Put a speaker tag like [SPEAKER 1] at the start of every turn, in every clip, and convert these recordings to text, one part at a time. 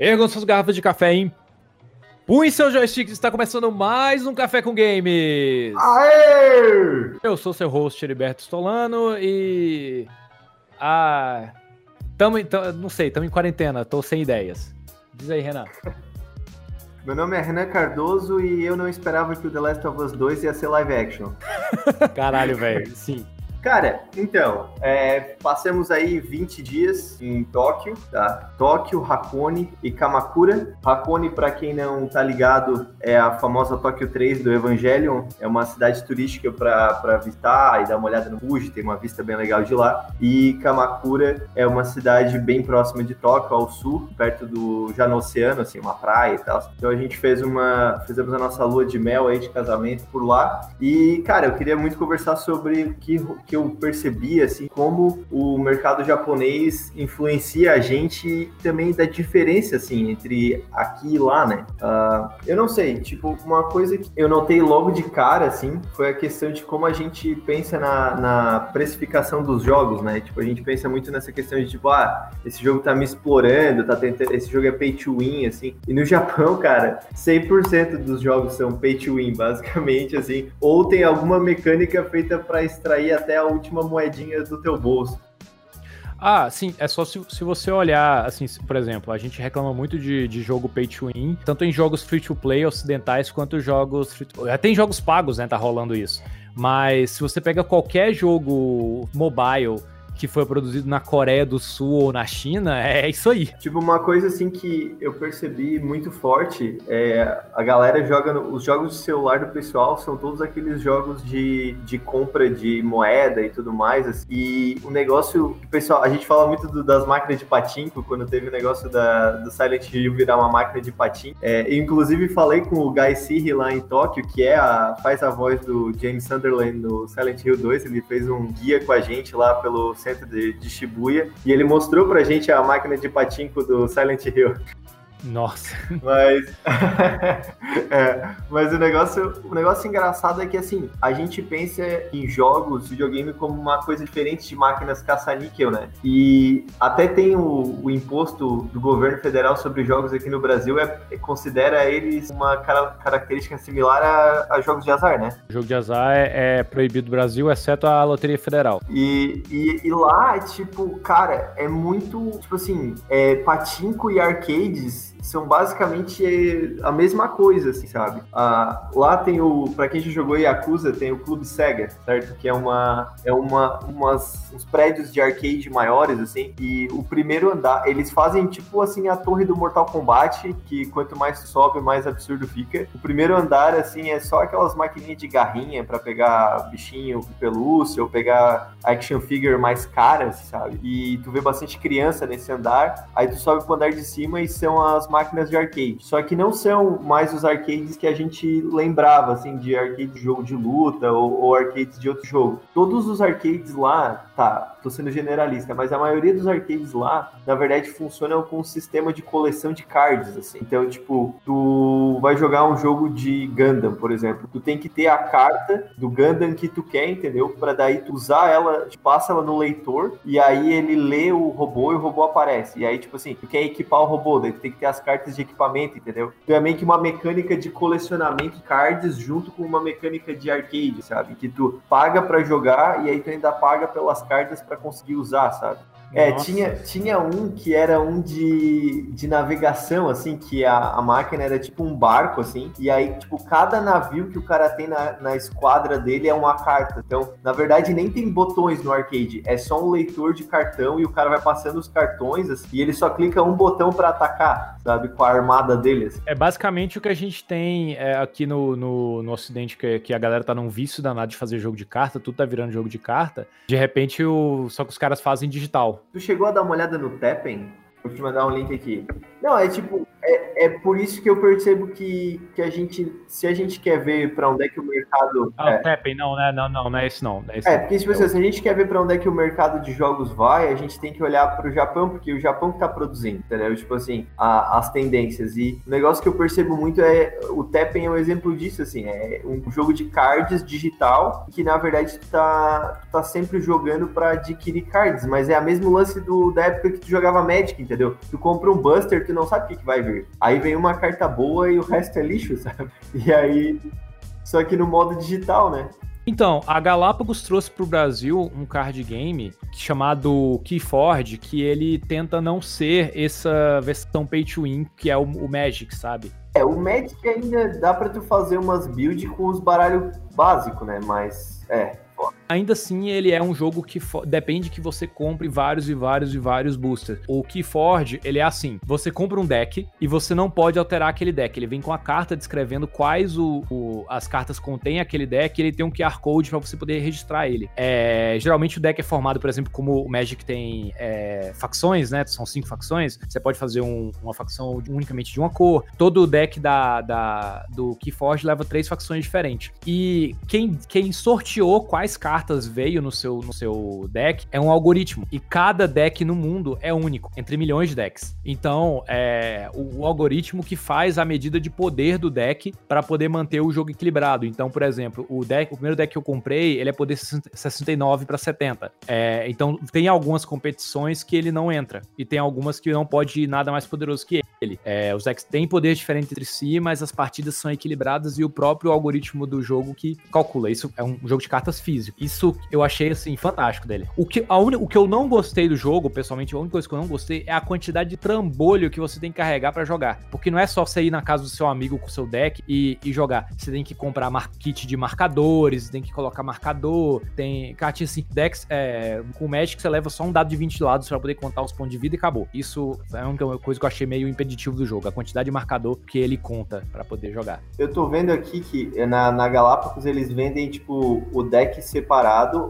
[SPEAKER 1] Ergam suas garrafas de café, hein? Punhe seu joystick, está começando mais um Café com Games!
[SPEAKER 2] Aê!
[SPEAKER 1] Eu sou seu host, Heriberto Stolano, e... Ah... Tamo, não sei, estamos em quarentena, tô sem ideias. Diz aí, Renan.
[SPEAKER 2] Meu nome é Renan Cardoso e eu não esperava que o The Last of Us 2 ia ser live action.
[SPEAKER 1] Caralho, velho, sim.
[SPEAKER 2] Cara, então, é, passamos aí 20 dias em Tóquio, tá? Tóquio, Hakone e Kamakura. Hakone, para quem não tá ligado, é a famosa Tóquio 3 do Evangelion. É uma cidade turística para visitar e dar uma olhada no Fuji, tem uma vista bem legal de lá. E Kamakura é uma cidade bem próxima de Tóquio, ao sul, perto do já no oceano, assim, uma praia e tal. Então a gente fez uma, fizemos a nossa lua de mel aí de casamento por lá. E, cara, eu queria muito conversar sobre o que que eu percebi, assim, como o mercado japonês influencia a gente também da diferença, assim, entre aqui e lá, né? Uh, eu não sei, tipo, uma coisa que eu notei logo de cara, assim, foi a questão de como a gente pensa na, na precificação dos jogos, né? Tipo, a gente pensa muito nessa questão de, tipo, ah, esse jogo tá me explorando, tá tentando, esse jogo é pay to win, assim. E no Japão, cara, 100% dos jogos são pay to win, basicamente, assim, ou tem alguma mecânica feita para extrair até a última moedinha do teu bolso.
[SPEAKER 1] Ah, sim, é só se, se você olhar, assim, por exemplo, a gente reclama muito de, de jogo pay to win, tanto em jogos free to play ocidentais quanto jogos free. Até em jogos pagos, né, tá rolando isso. Mas se você pega qualquer jogo mobile que foi produzido na Coreia do Sul ou na China, é isso aí.
[SPEAKER 2] Tipo, uma coisa assim que eu percebi muito forte é a galera joga no, os jogos de celular do pessoal são todos aqueles jogos de, de compra de moeda e tudo mais. Assim, e o negócio, pessoal, a gente fala muito do, das máquinas de patinco quando teve o negócio da, do Silent Hill virar uma máquina de patinco. É, inclusive falei com o Guy Siri lá em Tóquio, que é a, faz a voz do James Sunderland no Silent Hill 2, ele fez um guia com a gente lá pelo centro centro de, de Shibuya, e ele mostrou pra gente a máquina de patinco do Silent Hill.
[SPEAKER 1] Nossa.
[SPEAKER 2] Mas, é, mas o negócio, o negócio engraçado é que assim, a gente pensa em jogos, videogame como uma coisa diferente de máquinas caça-níquel, né? E até tem o, o, imposto do governo federal sobre jogos aqui no Brasil, é, considera eles uma cara, característica similar a, a, jogos de azar, né?
[SPEAKER 1] O jogo de azar é, é, proibido no Brasil, exceto a Loteria Federal.
[SPEAKER 2] E, e, e lá, tipo, cara, é muito, tipo assim, é, patinco e arcades são basicamente a mesma coisa, assim, sabe? Ah, lá tem o, para quem já jogou Yakuza, tem o Clube Sega, certo? Que é uma, é uma, umas, uns prédios de arcade maiores, assim, e o primeiro andar, eles fazem tipo assim a torre do Mortal Kombat, que quanto mais sobe, mais absurdo fica. O primeiro andar, assim, é só aquelas maquininhas de garrinha para pegar bichinho pelúcia ou pegar action figure mais caras, sabe? E tu vê bastante criança nesse andar, aí tu sobe pro andar de cima e são as máquinas de arcade. Só que não são mais os arcades que a gente lembrava, assim, de arcade de jogo de luta ou, ou arcades de outro jogo. Todos os arcades lá, tá, tô sendo generalista, mas a maioria dos arcades lá, na verdade, funcionam com um sistema de coleção de cards, assim. Então, tipo, tu vai jogar um jogo de Gundam, por exemplo, tu tem que ter a carta do Gundam que tu quer, entendeu? Para daí tu usar ela, tu passa ela no leitor e aí ele lê o robô e o robô aparece. E aí, tipo assim, tu quer equipar o robô, daí tu tem que ter as cartas de equipamento, entendeu? Então é meio que uma mecânica de colecionamento de cards junto com uma mecânica de arcade, sabe? Que tu paga para jogar e aí tu ainda paga pelas cartas para conseguir usar, sabe? É, tinha, tinha um que era um de, de navegação, assim, que a, a máquina era tipo um barco, assim, e aí, tipo, cada navio que o cara tem na, na esquadra dele é uma carta. Então, na verdade, nem tem botões no arcade, é só um leitor de cartão e o cara vai passando os cartões, assim, e ele só clica um botão para atacar, sabe, com a armada dele. Assim.
[SPEAKER 1] É basicamente o que a gente tem é, aqui no, no, no Ocidente, que, que a galera tá num vício danado de fazer jogo de carta, tudo tá virando jogo de carta. De repente, o, só que os caras fazem digital.
[SPEAKER 2] Tu chegou a dar uma olhada no Teppen? Vou te mandar um link aqui. Não, é tipo, é, é por isso que eu percebo que, que a gente, se a gente quer ver para onde é que o mercado.
[SPEAKER 1] Ah,
[SPEAKER 2] é,
[SPEAKER 1] Tapping, não, né? Não, não, não é isso não. Não é, isso
[SPEAKER 2] é
[SPEAKER 1] não.
[SPEAKER 2] porque tipo, assim, se a gente quer ver para onde é que o mercado de jogos vai, a gente tem que olhar para o Japão, porque o Japão que tá produzindo, entendeu? Tipo assim, a- as tendências. E o negócio que eu percebo muito é o Teppen é um exemplo disso, assim, é um jogo de cards digital que na verdade tu tá, tá sempre jogando para adquirir cards, mas é a mesmo lance do, da época que tu jogava Magic, entendeu? Tu compra um Buster, tu não sabe o que, que vai vir. Aí vem uma carta boa e o resto é lixo, sabe? E aí. Só que no modo digital, né?
[SPEAKER 1] Então, a Galápagos trouxe para o Brasil um card game chamado Keyforge, que ele tenta não ser essa versão pay to win que é o, o Magic, sabe?
[SPEAKER 2] É, o Magic ainda dá pra tu fazer umas builds com os baralhos básicos, né? Mas, é.
[SPEAKER 1] Ainda assim, ele é um jogo que depende que você compre vários e vários e vários boosters. O Keyforge, ele é assim: você compra um deck e você não pode alterar aquele deck. Ele vem com a carta descrevendo quais o, o- as cartas contêm aquele deck. Ele tem um QR Code para você poder registrar ele. É, geralmente o deck é formado, por exemplo, como o Magic tem é, facções, né? São cinco facções. Você pode fazer um- uma facção unicamente de uma cor. Todo o deck da, da- do Keyforge leva três facções diferentes. E quem, quem sorteou quais cartas veio no seu, no seu deck é um algoritmo. E cada deck no mundo é único, entre milhões de decks. Então, é o, o algoritmo que faz a medida de poder do deck para poder manter o jogo equilibrado. Então, por exemplo, o deck, o primeiro deck que eu comprei, ele é poder 60 69 para 70. É, então, tem algumas competições que ele não entra. E tem algumas que não pode ir nada mais poderoso que ele. É, os decks têm poder diferente entre si, mas as partidas são equilibradas e o próprio algoritmo do jogo que calcula. Isso é um jogo de cartas físico. Isso eu achei, assim, fantástico dele. O que, a uni- o que eu não gostei do jogo, pessoalmente, a única coisa que eu não gostei é a quantidade de trambolho que você tem que carregar pra jogar. Porque não é só você ir na casa do seu amigo com o seu deck e, e jogar. Você tem que comprar mar- kit de marcadores, tem que colocar marcador, tem cartinha assim, decks, é, com Magic você leva só um dado de 20 lados pra poder contar os pontos de vida e acabou. Isso é a única coisa que eu achei meio impeditivo do jogo, a quantidade de marcador que ele conta pra poder jogar.
[SPEAKER 2] Eu tô vendo aqui que na, na Galápagos eles vendem, tipo, o deck separado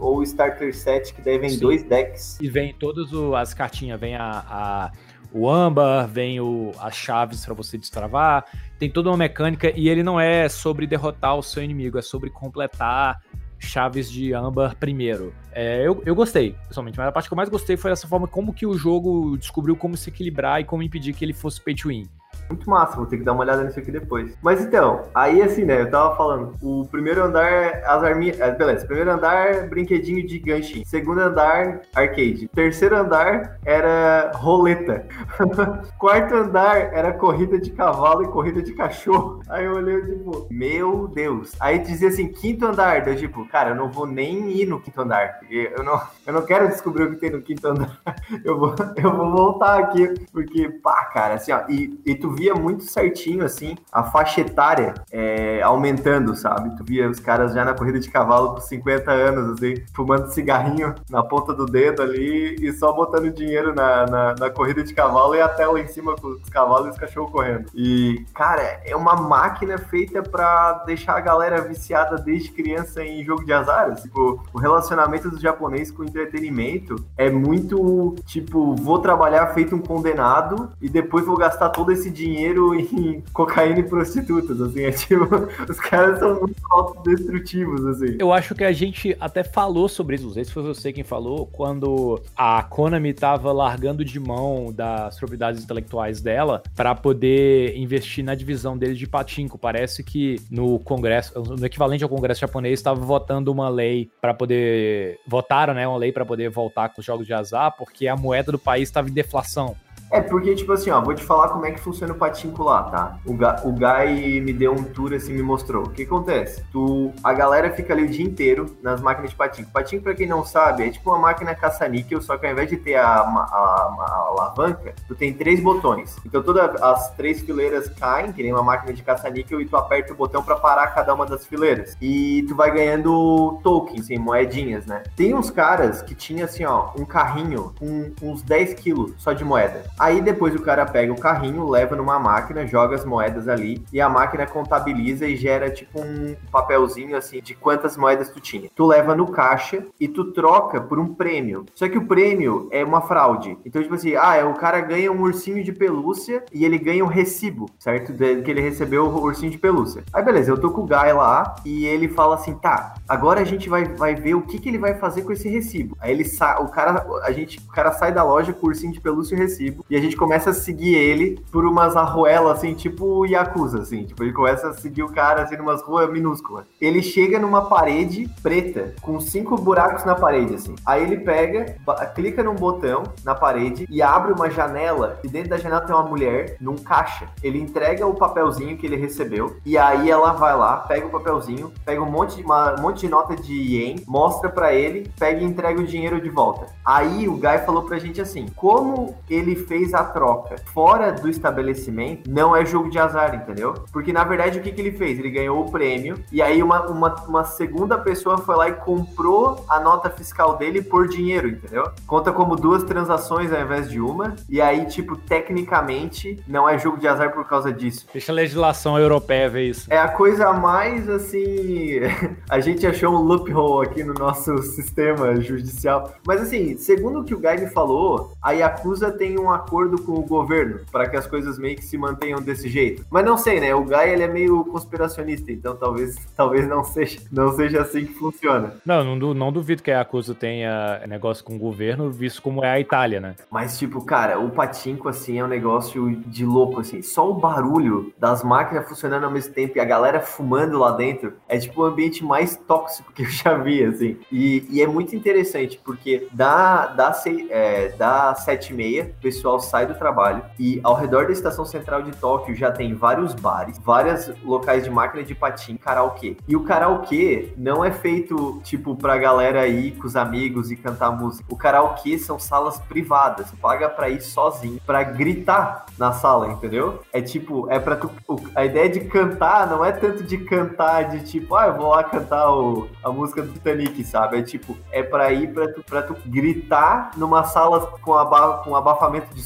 [SPEAKER 2] ou o Starter Set, que daí vem
[SPEAKER 1] Sim.
[SPEAKER 2] dois decks.
[SPEAKER 1] E vem todas as cartinhas, vem a, a- o âmbar, vem o, as chaves pra você destravar, tem toda uma mecânica e ele não é sobre derrotar o seu inimigo, é sobre completar chaves de âmbar primeiro. É, eu, eu gostei, pessoalmente, mas a parte que eu mais gostei foi essa forma como que o jogo descobriu como se equilibrar e como impedir que ele fosse pay to win.
[SPEAKER 2] Muito massa, vou ter que dar uma olhada nisso aqui depois. Mas então, aí assim, né, eu tava falando, o primeiro andar, as arminhas, é, beleza, primeiro andar, brinquedinho de ganchinho. Segundo andar, arcade. Terceiro andar era roleta. Quarto andar era corrida de cavalo e corrida de cachorro. Aí eu olhei, tipo, meu Deus. Aí dizia assim, quinto andar, eu tipo, cara, eu não vou nem ir no quinto andar, porque eu não, eu não quero descobrir o que tem no quinto andar. Eu vou, eu vou voltar aqui, porque, pá, cara, assim, ó, e, e tu via muito certinho, assim, a faixa etária é, aumentando, sabe? Tu via os caras já na corrida de cavalo com 50 anos, assim, fumando cigarrinho na ponta do dedo ali e só botando dinheiro na, na, na corrida de cavalo e a tela em cima com os cavalos e os cachorros correndo. E, cara, é uma máquina feita pra deixar a galera viciada desde criança em jogo de azar. assim. Tipo, o relacionamento do japonês com entretenimento é muito, tipo, vou trabalhar feito um condenado e depois vou gastar todo esse dinheiro em cocaína e prostitutas, assim. É tipo, os caras são muito autodestrutivos, assim.
[SPEAKER 1] Eu acho que a gente até falou sobre isso, não foi você quem falou, quando a Konami tava largando de mão das propriedades intelectuais dela para poder investir na divisão deles de patinco. Parece que no Congresso, no equivalente ao Congresso japonês, estava votando uma lei para poder votaram, né, uma lei para poder voltar com os jogos de azar, porque a moeda do país estava em deflação.
[SPEAKER 2] É, porque, tipo assim, ó, vou te falar como é que funciona o patinco lá, tá? O, Ga o Guy me deu um tour, assim, me mostrou. O que acontece? Tu, a galera fica ali o dia inteiro nas máquinas de patinco. Patinco, pra quem não sabe, é tipo uma máquina caça-níquel, só que ao invés de ter a, a, a- a alavanca, tu tem três botões. Então todas as três fileiras caem, que nem uma máquina de caça-níquel, e tu aperta o botão pra parar cada uma das fileiras. E tu vai ganhando tokens, assim, moedinhas, né? Tem uns caras que tinha, assim, ó, um carrinho com uns 10 quilos só de moeda. Aí depois o cara pega o carrinho, leva numa máquina, joga as moedas ali e a máquina contabiliza e gera tipo um papelzinho assim de quantas moedas tu tinha. Tu leva no caixa e tu troca por um prêmio. Só que o prêmio é uma fraude. Então, tipo assim, ah, é, o cara ganha um ursinho de pelúcia e ele ganha um recibo, certo? Que ele recebeu o ursinho de pelúcia. Aí beleza, eu tô com o Guy lá e ele fala assim, tá, agora a gente vai, vai ver o que, que ele vai fazer com esse recibo. Aí ele sai, o cara, a gente, o cara sai da loja com o ursinho de pelúcia e o recibo e a gente começa a seguir ele por umas arruelas assim, tipo Yakuza, assim, tipo, ele começa a seguir o cara assim numas ruas minúsculas. Ele chega numa parede preta com cinco buracos na parede assim. Aí ele pega, clica num botão na parede e abre uma janela e dentro da janela tem uma mulher num caixa. Ele entrega o papelzinho que ele recebeu e aí ela vai lá, pega o papelzinho, pega um monte de, uma, um monte de nota de ien, mostra para ele, pega e entrega o dinheiro de volta. Aí o Guy falou pra gente assim: como ele fez a troca fora do estabelecimento, não é jogo de azar, entendeu? Porque na verdade o que, que ele fez? Ele ganhou o prêmio e aí uma, uma, uma segunda pessoa foi lá e comprou a nota fiscal dele por dinheiro, entendeu? Conta como duas transações ao invés de uma. E aí, tipo, tecnicamente, não é jogo de azar por causa disso.
[SPEAKER 1] Deixa a legislação europeia ver isso.
[SPEAKER 2] É a coisa mais assim. a gente achou um loophole aqui no nosso sistema judicial. Mas assim, segundo o que o Guy me falou, a Yakuza tem um acordo com o governo para que as coisas meio que se mantenham desse jeito. Mas não sei, né? O Guy ele é meio conspiracionista, então talvez, talvez não seja, não seja assim que funciona.
[SPEAKER 1] Não, não, não duvido que a Yakuza tenha negócio com o governo, visto como é a Itália, né?
[SPEAKER 2] Mas tipo, cara, o patinco assim é um negócio de louco assim. Só o barulho das máquinas funcionando ao mesmo tempo e a galera fumando lá dentro é tipo o ambiente mais tóxico que eu já vi, assim. E, e é muito interessante porque da, da, é, da 7 e meia, o pessoal sai do trabalho e ao redor da estação central de Tóquio já tem vários bares, vários locais de máquina de patim, karaokê. E o karaokê não é feito, tipo, pra galera ir com os amigos e cantar música. O karaokê são salas privadas. Você paga pra ir sozinho, pra gritar na sala, entendeu? É tipo, é pra tu. A ideia de cantar não é tanto de cantar de tipo, ah, eu vou lá cantar o, a música do Titanic, sabe? É tipo, é pra ir pra tu, pra tu gritar numa sala com, aba, com abafamento de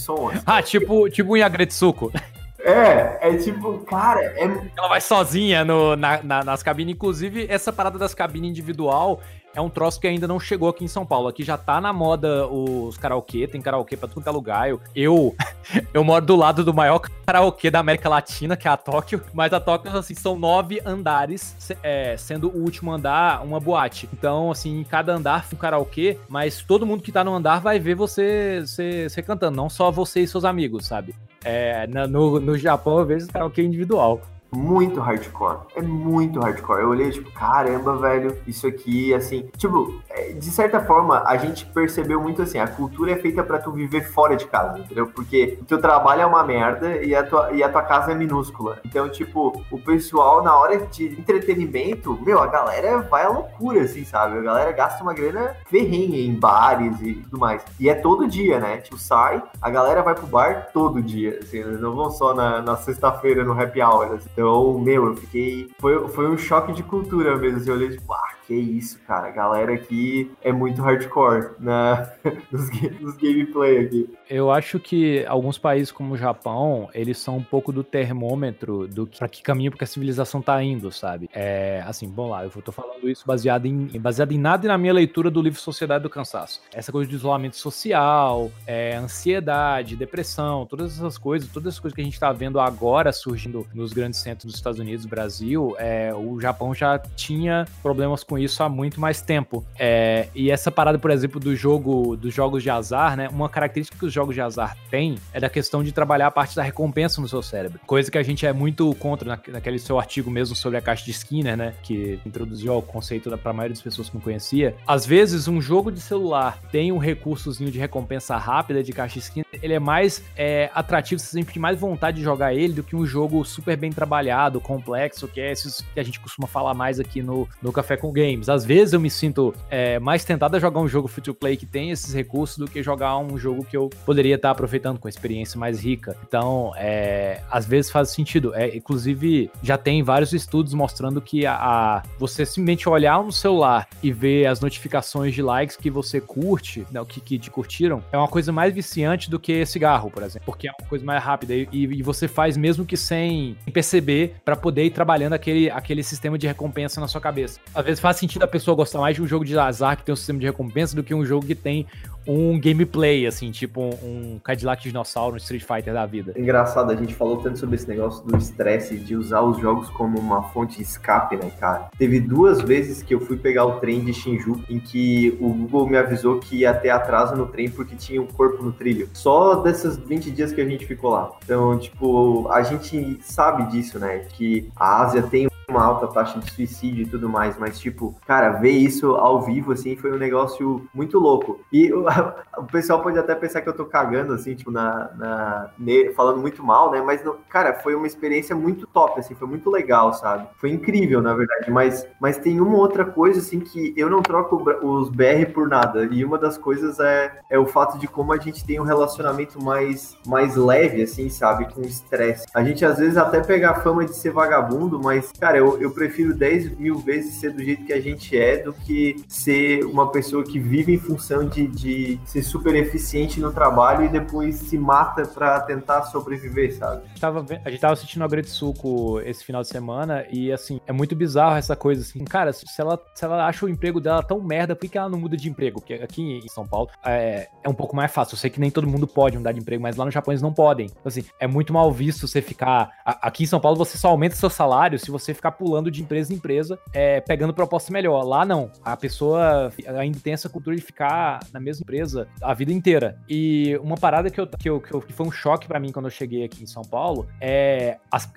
[SPEAKER 1] Ah, tipo, tipo um Yagretsuko.
[SPEAKER 2] É, é tipo, cara, é...
[SPEAKER 1] Ela vai sozinha no, na, na, nas cabines. Inclusive, essa parada das cabines individual é um troço que ainda não chegou aqui em São Paulo. Aqui já tá na moda os karaokê, tem karaokê pra tudo que é lugar. Eu, eu, eu moro do lado do maior karaokê da América Latina, que é a Tóquio. Mas a Tóquio, assim, são nove andares, é, sendo o último andar uma boate. Então, assim, em cada andar um karaokê, mas todo mundo que tá no andar vai ver você, você, você cantando, não só você e seus amigos, sabe? É, no, no Japão eu vejo karaokê individual
[SPEAKER 2] muito hardcore. É muito hardcore. Eu olhei, tipo, caramba, velho, isso aqui, assim. Tipo, é, de certa forma, a gente percebeu muito assim: a cultura é feita para tu viver fora de casa, entendeu? Porque o teu trabalho é uma merda e a tua, e a tua casa é minúscula. Então, tipo, o pessoal, na hora de entretenimento, meu, a galera vai à loucura, assim, sabe? A galera gasta uma grana ferrenha em bares e tudo mais. E é todo dia, né? Tipo, sai, a galera vai pro bar todo dia, assim, eles não vão só na, na sexta-feira no happy hour, assim. Então, meu, eu fiquei. Foi, foi um choque de cultura mesmo. Assim, eu olhei, tipo, ah, que isso, cara. A galera aqui é muito hardcore na, nos, nos gameplay aqui.
[SPEAKER 1] Eu acho que alguns países como o Japão, eles são um pouco do termômetro do que, pra que caminho que a civilização tá indo, sabe? É, assim, bom lá, eu tô falando isso baseado em, baseado em nada e na minha leitura do livro Sociedade do Cansaço. Essa coisa de isolamento social, é, ansiedade, depressão, todas essas coisas, todas as coisas que a gente tá vendo agora surgindo nos grandes centros dos Estados Unidos, Brasil, é, o Japão já tinha problemas com com isso há muito mais tempo. É, e essa parada, por exemplo, do jogo, dos jogos de azar, né? Uma característica que os jogos de azar têm é da questão de trabalhar a parte da recompensa no seu cérebro. Coisa que a gente é muito contra na, naquele seu artigo mesmo sobre a caixa de Skinner, né? Que introduziu o conceito para a maioria das pessoas que não conhecia. Às vezes, um jogo de celular tem um recursozinho de recompensa rápida de caixa de Skinner, ele é mais é, atrativo, você sempre tem mais vontade de jogar ele do que um jogo super bem trabalhado, complexo, que é esses que a gente costuma falar mais aqui no, no Café com Game games. Às vezes eu me sinto é, mais tentado a jogar um jogo free to play que tem esses recursos do que jogar um jogo que eu poderia estar aproveitando com experiência mais rica. Então, é, às vezes faz sentido. É, inclusive, já tem vários estudos mostrando que a, a, você simplesmente olhar no celular e ver as notificações de likes que você curte, né, que, que te curtiram, é uma coisa mais viciante do que cigarro, por exemplo, porque é uma coisa mais rápida e, e você faz mesmo que sem perceber para poder ir trabalhando aquele, aquele sistema de recompensa na sua cabeça. Às vezes faz sentido a pessoa gostar mais de um jogo de azar que tem um sistema de recompensa do que um jogo que tem um gameplay, assim, tipo um, Cadillac Dinossauro, um Street Fighter da vida.
[SPEAKER 2] Engraçado, a gente falou tanto sobre esse negócio do estresse, de usar os jogos como uma fonte de escape, né, cara? Teve duas vezes que eu fui pegar o trem de Shinjuku, em que o Google me avisou que ia ter atraso no trem porque tinha um corpo no trilho. Só desses 20 dias que a gente ficou lá. Então, tipo, a gente sabe disso, né? Que a Ásia tem uma alta taxa de suicídio e tudo mais, mas, tipo, cara, ver isso ao vivo, assim, foi um negócio muito louco. E o, o pessoal pode até pensar que eu tô cagando, assim, tipo, na, na falando muito mal, né? Mas, cara, foi uma experiência muito top, assim, foi muito legal, sabe? Foi incrível, na verdade, mas, mas tem uma outra coisa, assim, que eu não troco os BR por nada, e uma das coisas é, é o fato de como a gente tem um relacionamento mais, mais leve, assim, sabe? Com estresse. A gente, às vezes, até pega a fama de ser vagabundo, mas, cara, eu, eu prefiro 10 mil vezes ser do jeito que a gente é do que ser uma pessoa que vive em função de, de ser super eficiente no trabalho e depois se mata para tentar sobreviver, sabe?
[SPEAKER 1] A gente, tava, a gente tava assistindo a Gretsuko esse final de semana e, assim, é muito bizarro essa coisa, assim, cara, se ela, se ela acha o emprego dela tão merda, por que ela não muda de emprego? Porque aqui em São Paulo é, é um pouco mais fácil. Eu sei que nem todo mundo pode mudar de emprego, mas lá no Japão eles não podem. Então, assim, é muito mal visto você ficar. Aqui em São Paulo você só aumenta seu salário se você ficar pulando de empresa em empresa, é, pegando proposta melhor. Lá não. A pessoa ainda tem essa cultura de ficar na mesma empresa a vida inteira. E uma parada que, eu, que, eu, que, eu, que foi um choque para mim quando eu cheguei aqui em São Paulo é. As,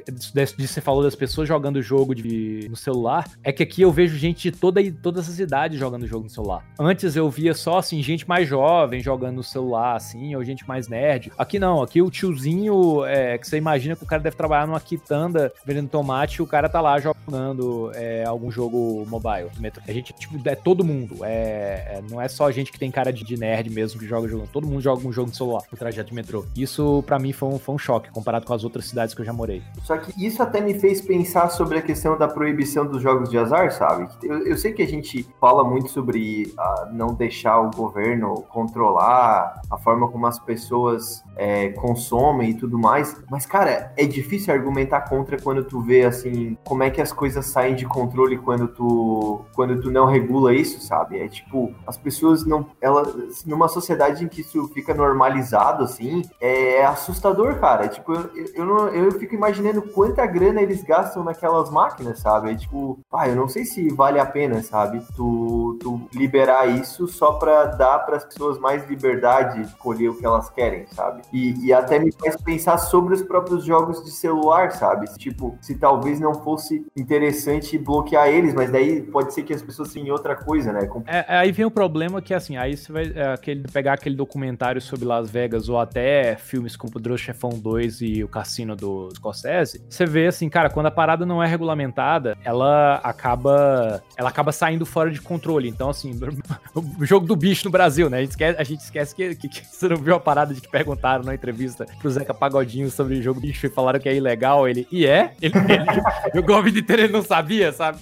[SPEAKER 1] você falou das pessoas jogando jogo de, no celular, é que aqui eu vejo gente de toda, todas as idades jogando jogo no celular. Antes eu via só, assim, gente mais jovem jogando no celular, assim, ou gente mais nerd. Aqui não, aqui o tiozinho, é, que você imagina que o cara deve trabalhar numa quitanda vendendo tomate e o cara tá lá jogando jogando é, algum jogo mobile. A gente, tipo, é todo mundo. É, é, não é só a gente que tem cara de, nerd mesmo que joga jogo. Todo mundo joga um jogo de celular no trajeto de metrô. Isso, para mim, foi um, foi um choque comparado com as outras cidades que eu já morei.
[SPEAKER 2] Só que isso até me fez pensar sobre a questão da proibição dos jogos de azar, sabe? Eu, eu sei que a gente fala muito sobre uh, não deixar o governo controlar a forma como as pessoas é, consomem e tudo mais, mas, cara, é difícil argumentar contra quando tu vê, assim, como é que as coisas saem de controle quando tu, quando tu não regula isso, sabe? É tipo, as pessoas não. Ela, numa sociedade em que isso fica normalizado, assim, é assustador, cara. É, tipo, eu, eu, não, eu fico imaginando quanta grana eles gastam naquelas máquinas, sabe? É tipo, ah, eu não sei se vale a pena, sabe? Tu, tu liberar isso só pra dar para as pessoas mais liberdade de escolher o que elas querem, sabe? E, e até me faz pensar sobre os próprios jogos de celular, sabe? Tipo, se talvez não fosse interessante bloquear eles, mas daí pode ser que as pessoas tenham outra coisa, né?
[SPEAKER 1] É, é, aí vem o problema que, assim, aí você vai é, aquele, pegar aquele documentário sobre Las Vegas ou até filmes como Poderoso Chefão 2 e o Cassino do Scorsese, você vê, assim, cara, quando a parada não é regulamentada, ela acaba ela acaba saindo fora de controle. Então, assim, o jogo do bicho no Brasil, né? A gente esquece, a gente esquece que, que, que, você não viu a parada de que perguntaram na entrevista pro Zeca Pagodinho sobre o jogo do bicho e falaram que é ilegal. Ele, e é? Ele, ele jogou vida inteira não sabia, sabe?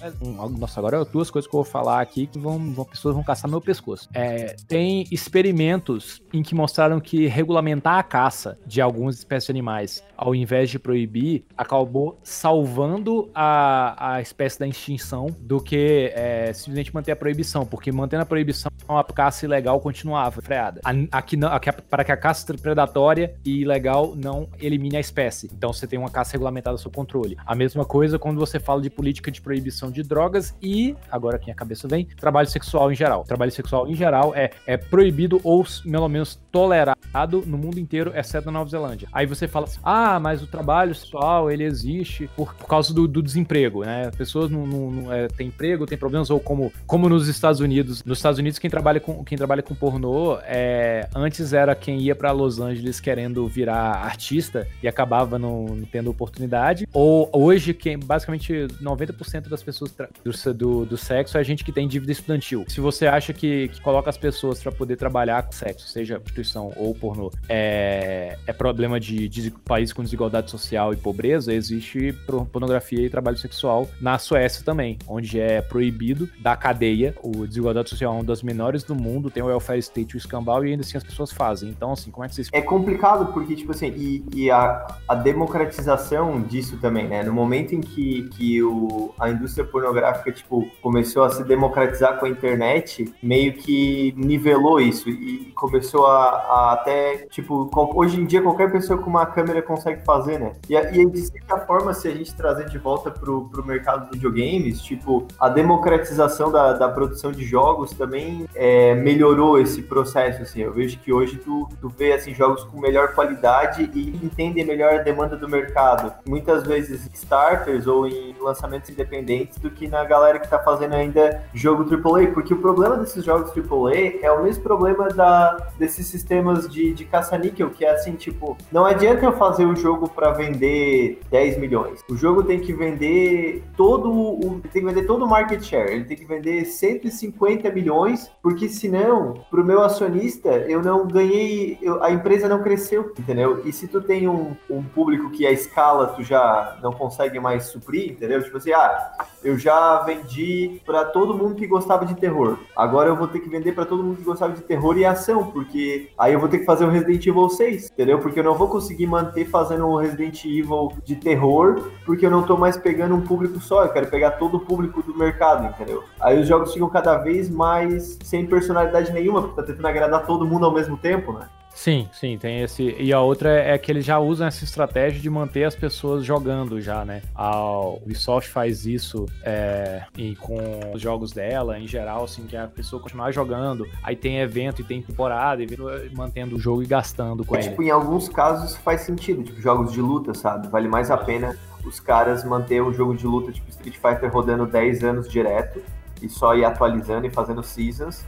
[SPEAKER 1] Nossa, agora duas coisas que eu vou falar aqui que vão, vão pessoas vão caçar meu pescoço. É, tem experimentos em que mostraram que regulamentar a caça de algumas espécies de animais, ao invés de proibir, acabou salvando a, a espécie da extinção do que é, simplesmente manter a proibição, porque mantendo a proibição, a caça ilegal continuava freada. Aqui não, para que a caça predatória e ilegal não elimine a espécie. Então você tem uma caça regulamentada sob controle. A mesma coisa quando você fala de política de proibição de drogas e, agora quem a cabeça vem, trabalho sexual em geral. Trabalho sexual em geral é, é proibido ou, pelo menos, tolerado no mundo inteiro, exceto na Nova Zelândia. Aí você fala assim, ah, mas o trabalho sexual, ele existe por, por causa do, do, desemprego, né? Pessoas não, não, não é, têm emprego, têm problemas, ou como, como nos Estados Unidos. Nos Estados Unidos, quem trabalha com, quem trabalha com pornô, é, antes era quem ia para Los Angeles querendo virar artista e acabava não, não tendo oportunidade, ou hoje, quem basicamente praticamente 90% das pessoas do, do, do, sexo é gente que tem dívida estudantil. Se você acha que, que coloca as pessoas para poder trabalhar com sexo, seja prostituição ou pornô, é, é problema de, de país com desigualdade social e pobreza, existe pornografia e trabalho sexual na Suécia também, onde é proibido da cadeia. O desigualdade social é uma das menores do mundo, tem o welfare state, o escambau, e ainda assim as pessoas fazem. Então, assim, como é que vocês.
[SPEAKER 2] É complicado porque, tipo assim, e, e a, a democratização disso também, né? No momento em que, que o, a indústria pornográfica, tipo, começou a se democratizar com a internet, meio que nivelou isso e começou a, a até, tipo, hoje em dia qualquer pessoa com uma câmera consegue fazer, né? E, e de certa forma, se a gente trazer de volta pro, pro mercado de videogames, tipo, a democratização da, da produção de jogos também é, melhorou esse processo, assim. Eu vejo que hoje tu, tu vê, assim, jogos com melhor qualidade e entendem melhor a demanda do mercado. Muitas vezes starters ou em lançamentos independentes do que na galera que tá fazendo ainda jogo AAA, porque o problema desses jogos AAA é o mesmo problema da, desses sistemas de, de caça-níquel, que é assim, tipo, não adianta eu fazer o jogo para vender 10 milhões. O jogo tem que vender todo o tem que vender todo o market share, ele tem que vender 150 milhões, porque senão, pro meu acionista, eu não ganhei, eu, a empresa não cresceu, entendeu? E se tu tem um, um público que a escala tu já não consegue mais suprir, entendeu? Tipo assim, ah, eu já vendi para todo mundo que gostava de terror. Agora eu vou ter que vender para todo mundo que gostava de terror e ação, porque aí eu vou ter que fazer o Resident Evil 6, entendeu? Porque eu não vou conseguir manter fazendo o Resident Evil de terror, porque eu não tô mais pegando um público só, eu quero pegar todo o público do mercado, entendeu? Aí os jogos ficam cada vez mais sem personalidade nenhuma, porque tá tentando agradar todo mundo ao mesmo tempo, né?
[SPEAKER 1] Sim, sim, tem esse. E a outra é que eles já usam essa estratégia de manter as pessoas jogando já, né? A Ubisoft faz isso é, e com os jogos dela, em geral, assim, que a pessoa continuar jogando. Aí tem evento e tem temporada, e mantendo o jogo e gastando com é,
[SPEAKER 2] ele. Tipo, em alguns casos faz sentido, tipo, jogos de luta, sabe? Vale mais a pena os caras manter um jogo de luta tipo Street Fighter rodando 10 anos direto e só ir atualizando e fazendo seasons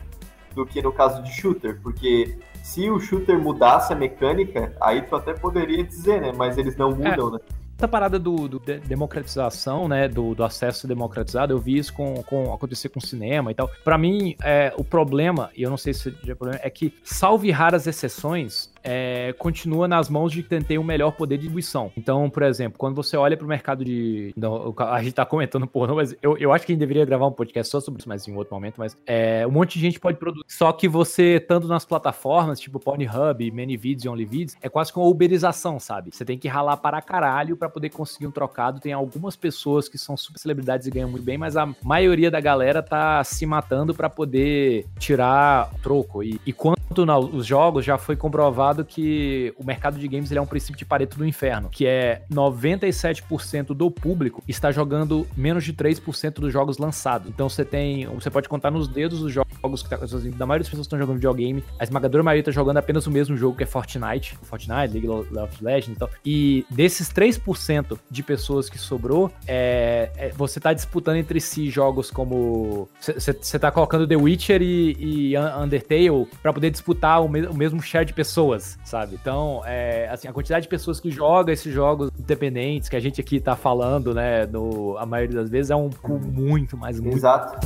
[SPEAKER 2] do que no caso de shooter, porque se o shooter mudasse a mecânica, aí tu até poderia dizer, né? Mas eles não mudam, é. né?
[SPEAKER 1] essa parada do, do de democratização, né, do, do, acesso democratizado, eu vi isso com, com acontecer com cinema e tal. Para mim, é, o problema, e eu não sei se é problema, é que, salve raras exceções, é, continua nas mãos de quem tem o melhor poder de distribuição. Então, por exemplo, quando você olha para o mercado de. Não, a gente tá comentando pornô, mas eu, eu acho que a gente deveria gravar um podcast só sobre isso, mas em outro momento. Mas é, um monte de gente pode produzir. Só que você, estando nas plataformas, tipo Pornhub, ManyVids e OnlyVids, é quase com uma uberização, sabe? Você tem que ralar para caralho para poder conseguir um trocado. Tem algumas pessoas que são super celebridades e ganham muito bem, mas a maioria da galera tá se matando para poder tirar troco. E, e quanto nos jogos já foi comprovado que o mercado de games é um princípio de Pareto do inferno, que é 97% do público está jogando menos de 3% dos jogos lançados. Então você tem, você pode contar nos dedos os jogos que tá, da maioria das pessoas estão jogando videogame, a esmagadora maioria está jogando apenas o mesmo jogo que é Fortnite, Fortnite, League of Legends e tal. E desses 3% de pessoas que sobrou, é, é, você está disputando entre si jogos como você está colocando The Witcher e, e Undertale para poder disputar o, me o mesmo share de pessoas sabe? Então, é, assim, a quantidade de pessoas que jogam esses jogos independentes que a gente aqui tá falando, né, no, a maioria das vezes é um muito, mais muito.
[SPEAKER 2] Exato.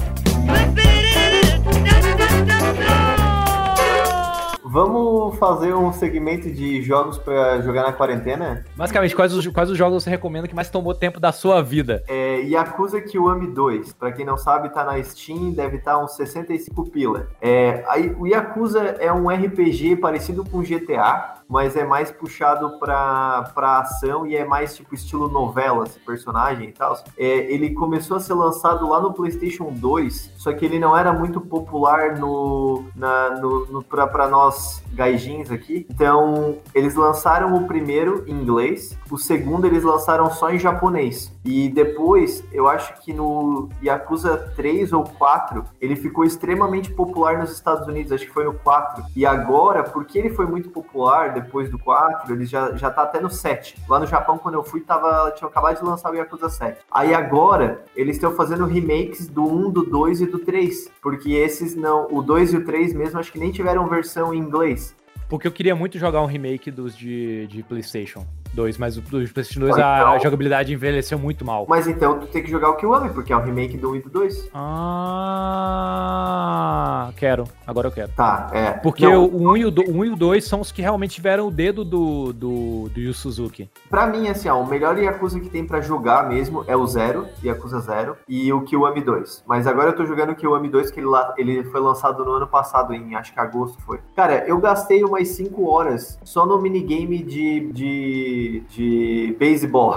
[SPEAKER 2] Vamos fazer um segmento de jogos para jogar na quarentena?
[SPEAKER 1] Basicamente, quais os, quais os jogos você recomenda que mais tomou tempo da sua vida?
[SPEAKER 2] É Yakuza Kiwami 2. Para quem não sabe, tá na Steam, deve estar tá uns 65 pila. É, aí, o Yakuza é um RPG parecido com GTA, mas é mais puxado pra ação e é mais tipo estilo novela, esse personagem e tal. É, ele começou a ser lançado lá no PlayStation 2, só que ele não era muito popular no, na, no, no pra nós gaijins aqui. Então, eles lançaram o primeiro em inglês, o segundo eles lançaram só em japonês. E depois, eu acho que no Yakuza 3 ou 4, ele ficou extremamente popular nos Estados Unidos, acho que foi no 4. E agora, porque ele foi muito popular depois do 4, ele já, já tá até no 7. Lá no Japão, quando eu fui, tava, tinha acabado de lançar o Yakuza 7. Aí agora, eles estão fazendo remakes do 1, do 2 e do 3. Porque esses não, o 2 e o 3 mesmo, acho que nem tiveram versão em inglês.
[SPEAKER 1] Porque eu queria muito jogar um remake dos de, de PlayStation. 2, mas o do PlayStation 2 a, a
[SPEAKER 2] Então-
[SPEAKER 1] jogabilidade envelheceu muito mal.
[SPEAKER 2] Mas então tu tem que jogar o Kiwami, porque é o remake do 1 e do 2.
[SPEAKER 1] Ah, quero. Agora eu quero.
[SPEAKER 2] Tá, é.
[SPEAKER 1] Porque
[SPEAKER 2] Não,
[SPEAKER 1] o 1 e o, do, o 1 e o 2 são os que realmente tiveram o dedo do, do, do Yu Suzuki.
[SPEAKER 2] Pra mim, assim, ó, o melhor Yakuza que tem pra jogar mesmo é o Zero, Yakuza Zero, e o Kiwami 2. Mas agora eu tô jogando o Kiwami 2, que ele, lá, ele foi lançado no ano passado, em acho que agosto foi. Cara, eu gastei umas 5 horas só no minigame de, de, de beisebol.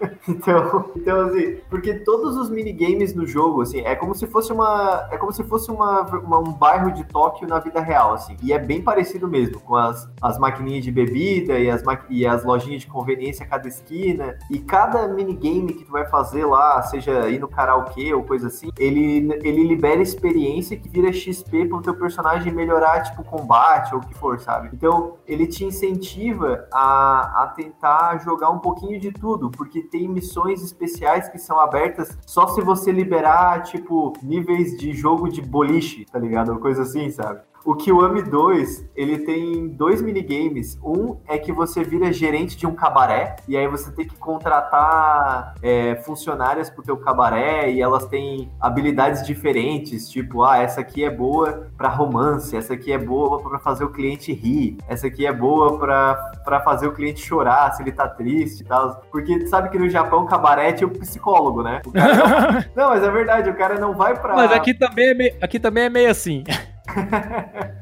[SPEAKER 2] Então, então, assim, porque todos os minigames no jogo, assim, é como se fosse uma. É como se fosse uma, uma- um bairro de Tóquio na vida real, assim. E é bem parecido mesmo, com as, as maquininhas de bebida e as, e as lojinhas de conveniência a cada esquina. E cada minigame que tu vai fazer lá, seja ir no karaokê ou coisa assim, ele, ele libera experiência que vira XP pro teu personagem melhorar, tipo, combate ou o que for, sabe? Então, ele te incentiva a, a tentar jogar um pouquinho de tudo, porque tem missões especiais que são abertas só se você liberar, tipo, níveis de jogo de boliche, tá ligado? Coisa assim, sabe? O Kiwami 2, ele tem dois minigames. Um é que você vira gerente de um cabaré, e aí você tem que contratar é, funcionárias pro teu cabaré, e elas têm habilidades diferentes, tipo, ah, essa aqui é boa pra romance, essa aqui é boa pra fazer o cliente rir, essa aqui é boa pra, pra fazer o cliente chorar se ele tá triste e tal. Porque tu sabe que no Japão, cabaré é tipo psicólogo, né? O não... não, mas é verdade, o cara não vai pra...
[SPEAKER 1] Mas aqui também é meio, aqui também é meio assim.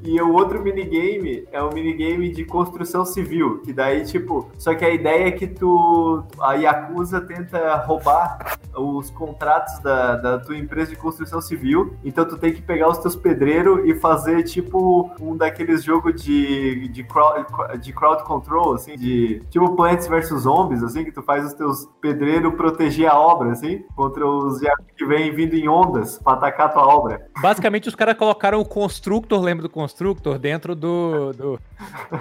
[SPEAKER 2] E o outro minigame é o minigame de construção civil, que daí, tipo, só que a ideia é que tu, a Yakuza tenta roubar os contratos da, da tua empresa de construção civil, então tu tem que pegar os teus pedreiros e fazer, tipo, um daqueles jogos de, de, crowd, de crowd control, assim, de, tipo Plants vs Zombies, assim, que tu faz os teus pedreiros proteger a obra, assim, contra os Yakuza que vêm vindo em ondas pra atacar a tua obra.
[SPEAKER 1] Basicamente, os caras colocaram o Constructor, lembra do Constructor, dentro do, do,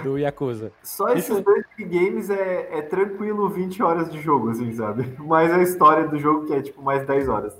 [SPEAKER 1] do Yakuza.
[SPEAKER 2] Só esses dois games é, é tranquilo 20 horas de jogo, assim, sabe? Mas a história do jogo que é tipo mais 10 horas.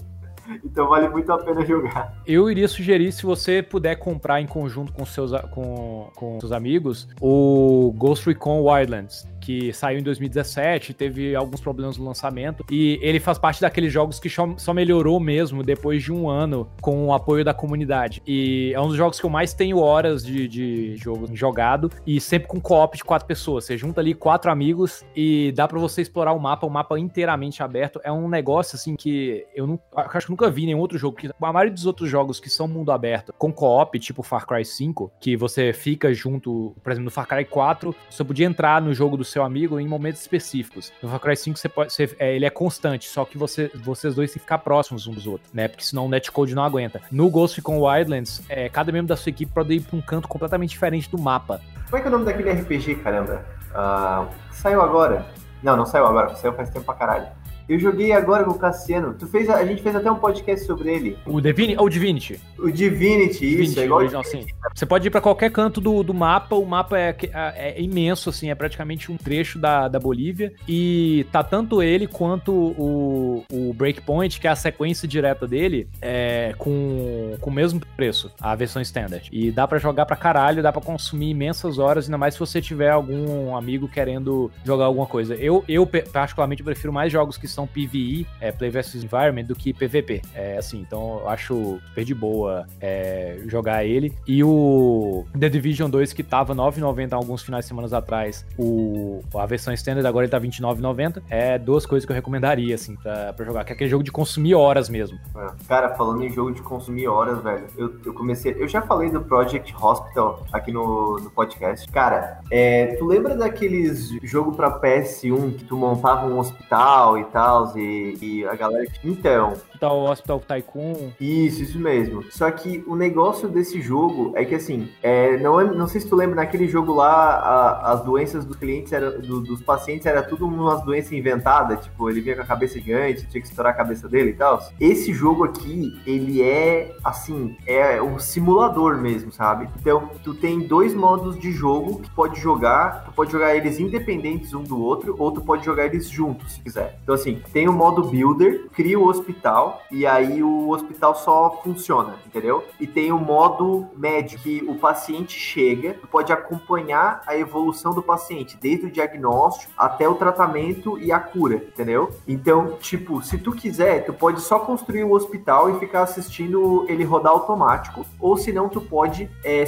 [SPEAKER 2] Então vale muito a pena jogar.
[SPEAKER 1] Eu iria sugerir, se você puder comprar em conjunto com seus, com, com seus amigos, o Ghost Recon Wildlands, que saiu em 2017, teve alguns problemas no lançamento, e ele faz parte daqueles jogos que só melhorou mesmo depois de um ano com o apoio da comunidade. E é um dos jogos que eu mais tenho horas de, de jogo jogado, e sempre com co-op de quatro pessoas. Você junta ali quatro amigos e dá pra você explorar o mapa, o mapa inteiramente aberto. É um negócio assim que eu não eu acho que nunca vi nenhum outro jogo. Que, a maioria dos outros jogos que são mundo aberto com co-op, tipo Far Cry 5, que você fica junto, por exemplo, no Far Cry 4, você podia entrar no jogo do seu amigo em momentos específicos. No Far Cry 5, você pode, você- é, ele é constante, só que você, vocês dois têm que ficar próximos uns dos outros, né? Porque senão o netcode não aguenta. No Ghost Recon Wildlands, é, cada membro da sua equipe pode ir pra um canto completamente diferente do mapa.
[SPEAKER 2] Como é que é o nome daquele RPG, caramba? Ah, saiu agora. Não, não saiu agora, saiu faz tempo pra caralho. Eu joguei agora com o Cassiano. Tu fez, a gente fez até um podcast sobre ele.
[SPEAKER 1] O Divini, ou Divinity.
[SPEAKER 2] O Divinity, isso,
[SPEAKER 1] Divinity,
[SPEAKER 2] é igual
[SPEAKER 1] original, sim. Você pode ir pra qualquer canto do, do mapa, o mapa é, é- é imenso, assim, é praticamente um trecho da, da Bolívia, e tá tanto ele quanto o, o Breakpoint, que é a sequência direta dele, é, com, com o mesmo preço, a versão standard. E dá pra jogar pra caralho, dá pra consumir imensas horas, ainda mais se você tiver algum amigo querendo jogar alguma coisa. Eu, eu particularmente, prefiro mais jogos que são PvE, é, Play vs Environment, do que PvP. É, assim, então eu acho super de boa é, jogar ele. E o The Division 2, que tava 9,90 alguns finais de semanas atrás, o, a versão standard agora ele tá 29,90. É duas coisas que eu recomendaria, assim, pra, pra jogar, que é aquele jogo de consumir horas mesmo.
[SPEAKER 2] É. Cara, falando em jogo de consumir horas, velho, eu, eu comecei. Eu já falei do Project Hospital aqui no, no podcast. Cara, é, tu lembra daqueles jogo pra PS1 que tu montava um hospital e tal, e, e a galera. Então,
[SPEAKER 1] O Hospital Tycoon.
[SPEAKER 2] Isso, isso mesmo. Só que o negócio desse jogo é que assim, é, não, é- não sei se tu lembra, naquele jogo lá, a- as doenças dos clientes, era, do- dos pacientes, era tudo umas doenças inventadas, tipo, ele vinha com a cabeça gigante, tinha que estourar a cabeça dele e tal. Esse jogo aqui, ele é, assim, é um simulador mesmo, sabe? Então, tu tem dois modos de jogo que pode jogar, tu pode jogar eles independentes um do outro, ou tu pode jogar eles juntos, se quiser. Então, assim, tem o modo Builder, cria o hospital, e aí o hospital só funciona, entendeu? E tem o modo médio, que o paciente chega, pode acompanhar a evolução do paciente, desde o diagnóstico até o tratamento e a cura, entendeu? Então, tipo, se tu quiser, tu pode só construir o hospital e ficar assistindo ele rodar automático, ou se não, tu pode é,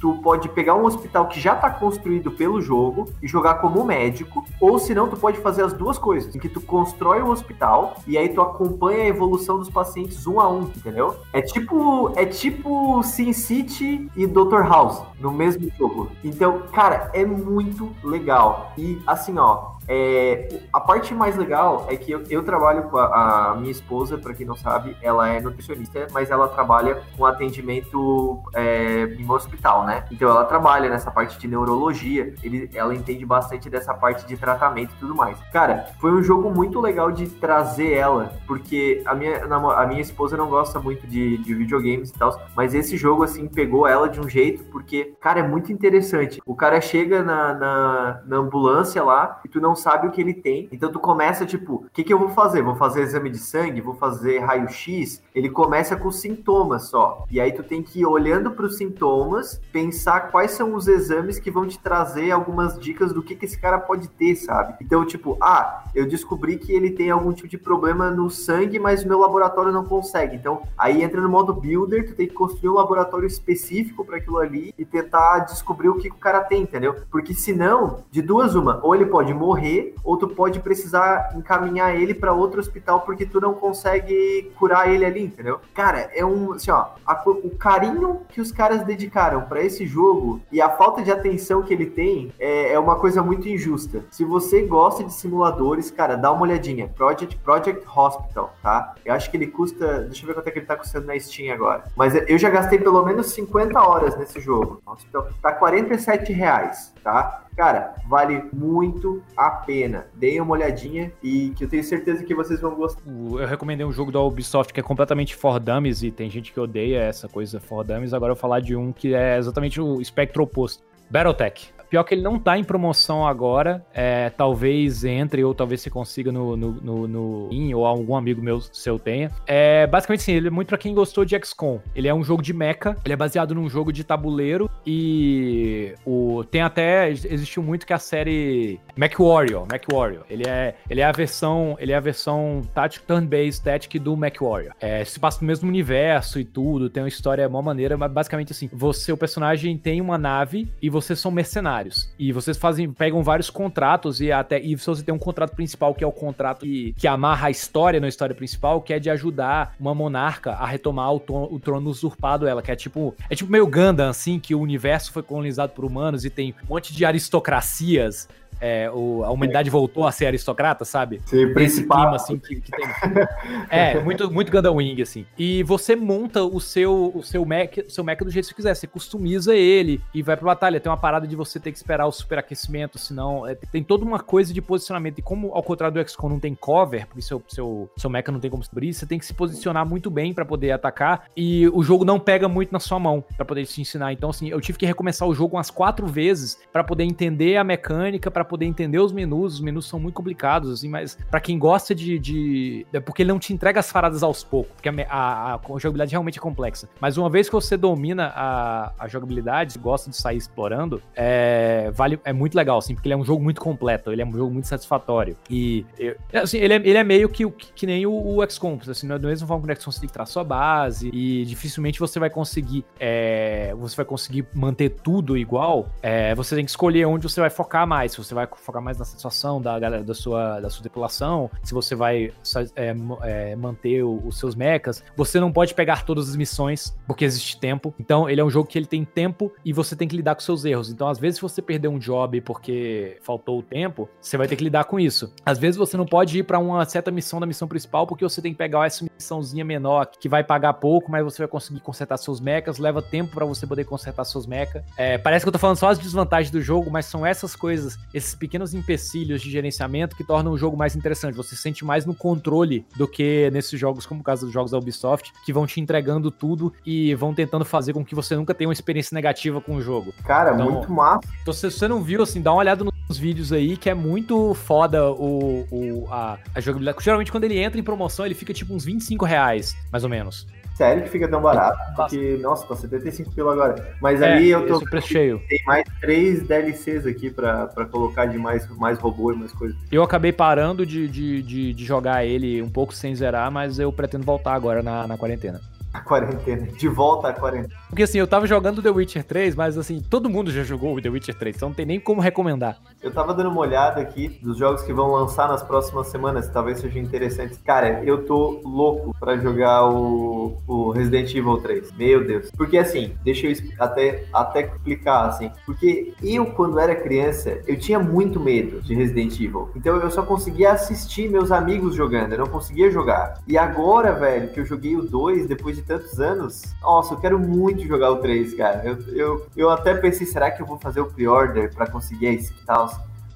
[SPEAKER 2] tu pode pegar um hospital que já está construído pelo jogo e jogar como médico, ou se não, tu pode fazer as duas coisas, em que tu constrói o hospital e aí tu acompanha a evolução dos pacientes um a um, entendeu? É tipo, é tipo Sin City e Dr. House no mesmo jogo. Então, cara, é muito legal. E assim, ó, é, a parte mais legal é que eu, eu trabalho com a, a minha esposa, para quem não sabe, ela é nutricionista, mas ela trabalha com atendimento é, em hospital, né? Então ela trabalha nessa parte de neurologia, ele, ela entende bastante dessa parte de tratamento e tudo mais. Cara, foi um jogo muito legal de trazer ela, porque a minha, a minha esposa não gosta muito de, de videogames e tal, mas esse jogo, assim, pegou ela de um jeito, porque, cara, é muito interessante. O cara chega na, na, na ambulância lá e tu não sabe o que ele tem. Então tu começa, tipo, o que, que eu vou fazer? Vou fazer exame de sangue? Vou fazer raio-x? Ele começa com sintomas só. E aí tu tem que ir olhando para os sintomas, pensar quais são os exames que vão te trazer algumas dicas do que, que esse cara pode ter, sabe? Então, tipo, ah, eu descobri que ele tem algum tipo de problema no sangue, mas o meu laboratório não consegue. Então, aí entra no modo builder, tu tem que construir um laboratório específico para aquilo ali e tentar descobrir o que, que o cara tem, entendeu? Porque senão, de duas uma, ou ele pode morrer morrer, ou tu pode precisar encaminhar ele para outro hospital porque tu não consegue curar ele ali, entendeu? Cara, é um, assim, ó, a, o carinho que os caras dedicaram para esse jogo e a falta de atenção que ele tem é, é, uma coisa muito injusta. Se você gosta de simuladores, cara, dá uma olhadinha. Project, Project Hospital, tá? Eu acho que ele custa, deixa eu ver quanto é que ele tá custando na Steam agora. Mas eu já gastei pelo menos 50 horas nesse jogo. Hospital, tá 47 reais, tá? Cara, vale muito a pena. Deem uma olhadinha e que eu tenho certeza que vocês vão gostar.
[SPEAKER 1] Eu recomendei um jogo da Ubisoft que é completamente for dummies e tem gente que odeia essa coisa for dummies. Agora eu vou falar de um que é exatamente o espectro oposto. Battletech. Pior que ele não tá em promoção agora. É, talvez entre, ou talvez você consiga no, no, no, no in, ou algum amigo meu seu tenha. É, basicamente sim, ele é muito pra quem gostou de XCOM. Ele é um jogo de mecha, ele é baseado num jogo de tabuleiro e o, tem até. Existiu muito que a série Mac Warrior. Mac Warrior. Ele é, ele é a versão. Ele é a versão tático turn-based Tactic do Mac Warrior. É, se passa no mesmo universo e tudo, tem uma história mó maneira, mas basicamente assim, você, o personagem tem uma nave e vocês são mercenários E vocês fazem, pegam vários contratos e até e você tem um contrato principal que é o contrato que, que amarra a história na história principal, que é de ajudar uma monarca a retomar o, trono, o trono usurpado ela, que é tipo, é tipo meio Gundam assim, que o universo foi colonizado por humanos e tem um monte de aristocracias é, o, a humanidade voltou a ser aristocrata, sabe?
[SPEAKER 2] Sim, principal. clima,
[SPEAKER 1] assim, que, que tem. é, muito, muito Gundam Wing, assim. E você monta o seu, o seu Mac, o seu Mac do jeito que você quiser. Você customiza ele e vai pra batalha. Tem uma parada de você ter que esperar o superaquecimento, senão. É, tem toda uma coisa de posicionamento. E como, ao contrário do XCOM, não tem cover, porque seu, seu, seu mecha não tem como subir, você tem que se posicionar muito bem para poder atacar. E o jogo não pega muito na sua mão para poder te ensinar. Então, assim, eu tive que recomeçar o jogo umas quatro vezes para poder entender a mecânica, para poder entender os menus. Os menus são muito complicados, assim, mas para quem gosta de, de, É porque ele não te entrega as paradas aos poucos, porque a, a, a, jogabilidade realmente é complexa. Mas uma vez que você domina a, a jogabilidade, gosta de sair explorando, é, vale, é muito legal, assim, porque ele é um jogo muito completo, ele é um jogo muito satisfatório. E, assim, ele é, ele é meio que, que, que nem o, o XCOM, assim, não é do mesmo forma que o XCOM você tem que trazer sua base, e dificilmente você vai conseguir, é, você vai conseguir manter tudo igual, é, você tem que escolher onde você vai focar mais, você vai focar mais na satisfação da da sua, da sua tripulação, se você vai é, é, manter os seus mechas. Você não pode pegar todas as missões, porque existe tempo. Então, ele é um jogo que ele tem tempo e você tem que lidar com seus erros. Então, às vezes, se você perder um job porque faltou o tempo, você vai ter que lidar com isso. Às vezes, você não pode ir para uma certa missão da missão principal porque você tem que pegar essa missãozinha menor que vai pagar pouco, mas você vai conseguir consertar seus mechas, leva tempo para você poder consertar seus mechas. É, parece que eu tô falando só as desvantagens do jogo, mas são essas coisas, esses pequenos empecilhos de gerenciamento que tornam o jogo mais interessante. Você se sente mais no controle do que nesses jogos, como o caso dos jogos da Ubisoft, que vão te entregando tudo e vão tentando fazer com que você nunca tenha uma experiência negativa com o jogo.
[SPEAKER 2] Cara, então, muito massa.
[SPEAKER 1] Então, se você não viu, assim, dá uma olhada no uns vídeos aí que é muito foda o, o, a, a jogabilidade. Geralmente, quando ele entra em promoção, ele fica tipo uns 25 reais, mais ou menos.
[SPEAKER 2] Sério que fica tão barato? Porque, nossa, tá 75 pila agora. Mas é, ali eu tô.
[SPEAKER 1] Preço cheio.
[SPEAKER 2] Tem mais três DLCs aqui pra, pra colocar de mais, mais robô e mais coisa.
[SPEAKER 1] Eu acabei parando de, de, de, de jogar ele um pouco sem zerar, mas eu pretendo voltar agora na, na quarentena.
[SPEAKER 2] A quarentena, de volta à quarentena.
[SPEAKER 1] Porque assim, eu tava jogando The Witcher 3, mas assim, todo mundo já jogou The Witcher 3, então não tem nem como recomendar.
[SPEAKER 2] Eu tava dando uma olhada aqui dos jogos que vão lançar nas próximas semanas, talvez seja interessante. Cara, eu tô louco pra jogar o, o Resident Evil 3. Meu Deus. Porque assim, deixa eu até, até explicar assim. Porque eu, quando era criança, eu tinha muito medo de Resident Evil. Então eu só conseguia assistir meus amigos jogando, eu não conseguia jogar. E agora, velho, que eu joguei o 2, depois de tantos anos, nossa, eu quero muito jogar o 3, cara. Eu, eu, eu até pensei, será que eu vou fazer o pre-order pra conseguir a tal?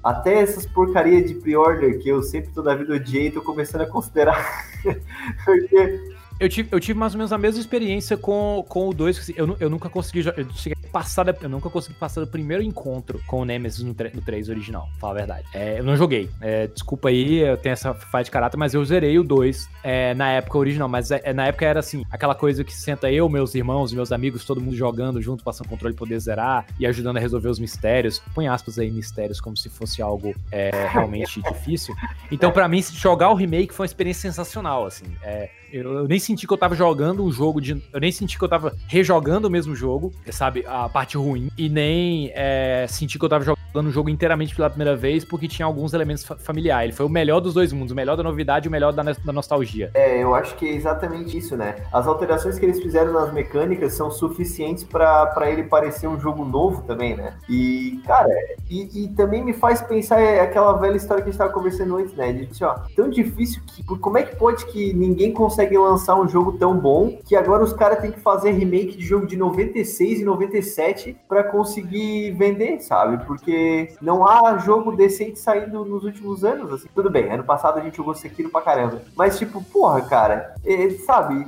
[SPEAKER 2] Até essas porcaria de pre-order que eu sempre toda vida odiei, tô começando a considerar. Porque
[SPEAKER 1] eu tive, eu tive mais ou menos a mesma experiência com, com o 2. Assim, eu, eu nunca consegui. Eu passar, eu nunca consegui passar do primeiro encontro com o Nemesis no, no 3 original, falar a verdade. É, eu não joguei. É, desculpa aí, eu tenho essa falha de caráter, mas eu zerei o 2 é, na época original. Mas é, é, na época era assim, aquela coisa que senta eu, meus irmãos, meus amigos, todo mundo jogando junto, passando controle poder zerar e ajudando a resolver os mistérios. Põe aspas aí, mistérios, como se fosse algo é, realmente difícil. Então, para mim, jogar o remake foi uma experiência sensacional, assim. É, eu, eu, nem senti que eu tava jogando um jogo de. Eu nem senti que eu tava rejogando o mesmo jogo, sabe? A parte ruim. E nem é, senti que eu tava jogando um jogo inteiramente pela primeira vez, porque tinha alguns elementos fa familiares. Ele foi o melhor dos dois mundos, o melhor da novidade e o melhor da, da nostalgia.
[SPEAKER 2] É, eu acho que é exatamente isso, né? As alterações que eles fizeram nas mecânicas são suficientes para ele parecer um jogo novo também, né? E, cara, e, e, também me faz pensar é aquela velha história que a gente tava conversando antes, né? De, assim, ó, tão difícil que. Como é que pode que ninguém consegue conseguem lançar um jogo tão bom que agora os caras têm que fazer remake de jogo de 96 e 97 para conseguir vender, sabe? Porque não há jogo decente saindo nos últimos anos, assim. Tudo bem, ano passado a gente jogou Sekiro pra caramba. Mas, tipo, porra, cara, é, sabe?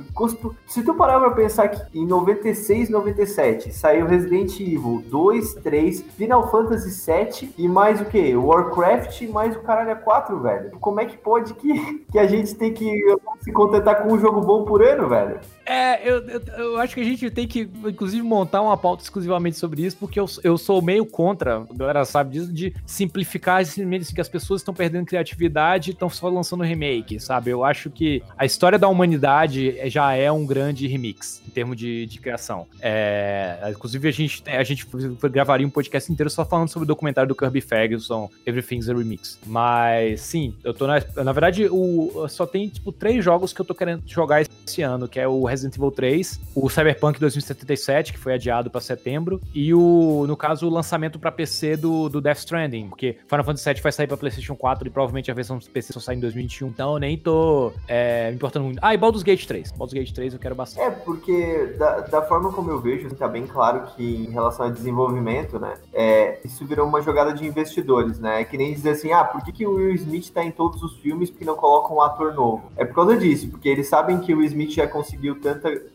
[SPEAKER 2] Se tu parar pra pensar que em 96, 97 saiu Resident Evil 2, 3, Final Fantasy 7 e mais o que? Warcraft e mais o caralho 4, velho. Como é que pode que, que a gente tem que se contentar com um jogo bom por ano, velho.
[SPEAKER 1] É, eu, eu, eu, acho que a gente tem que, inclusive, montar uma pauta exclusivamente sobre isso, porque eu, eu sou meio contra, a galera sabe disso, de simplificar simplesmente que as pessoas estão perdendo criatividade e estão só lançando remake, sabe? Eu acho que a história da humanidade já é um grande remix em termos de, de criação. É, inclusive, a gente, a gente gravaria um podcast inteiro só falando sobre o documentário do Kirby Ferguson, Everything's a Remix. Mas, sim, eu tô na. Na verdade, o, só tem, tipo, três jogos que eu tô querendo jogar esse ano, que é o Resident Evil 3, o Cyberpunk 2077, que foi adiado para setembro, e o, no caso, o lançamento para PC do, do Death Stranding, porque Final Fantasy VII vai sair para PlayStation 4 e provavelmente a versão PC só sai em 2021, então eu nem tô é, me importando muito. Ah, e Baldur's Gate 3. Baldur's Gate 3 eu quero bastante.
[SPEAKER 2] É, porque da, da forma como eu vejo, tá bem claro que em relação a desenvolvimento, né, é, isso virou uma jogada de investidores, né, é que nem dizer assim, ah, por que, que o Will Smith tá em todos os filmes porque não colocam um ator novo? É por causa disso, porque eles sabem que o Will Smith já conseguiu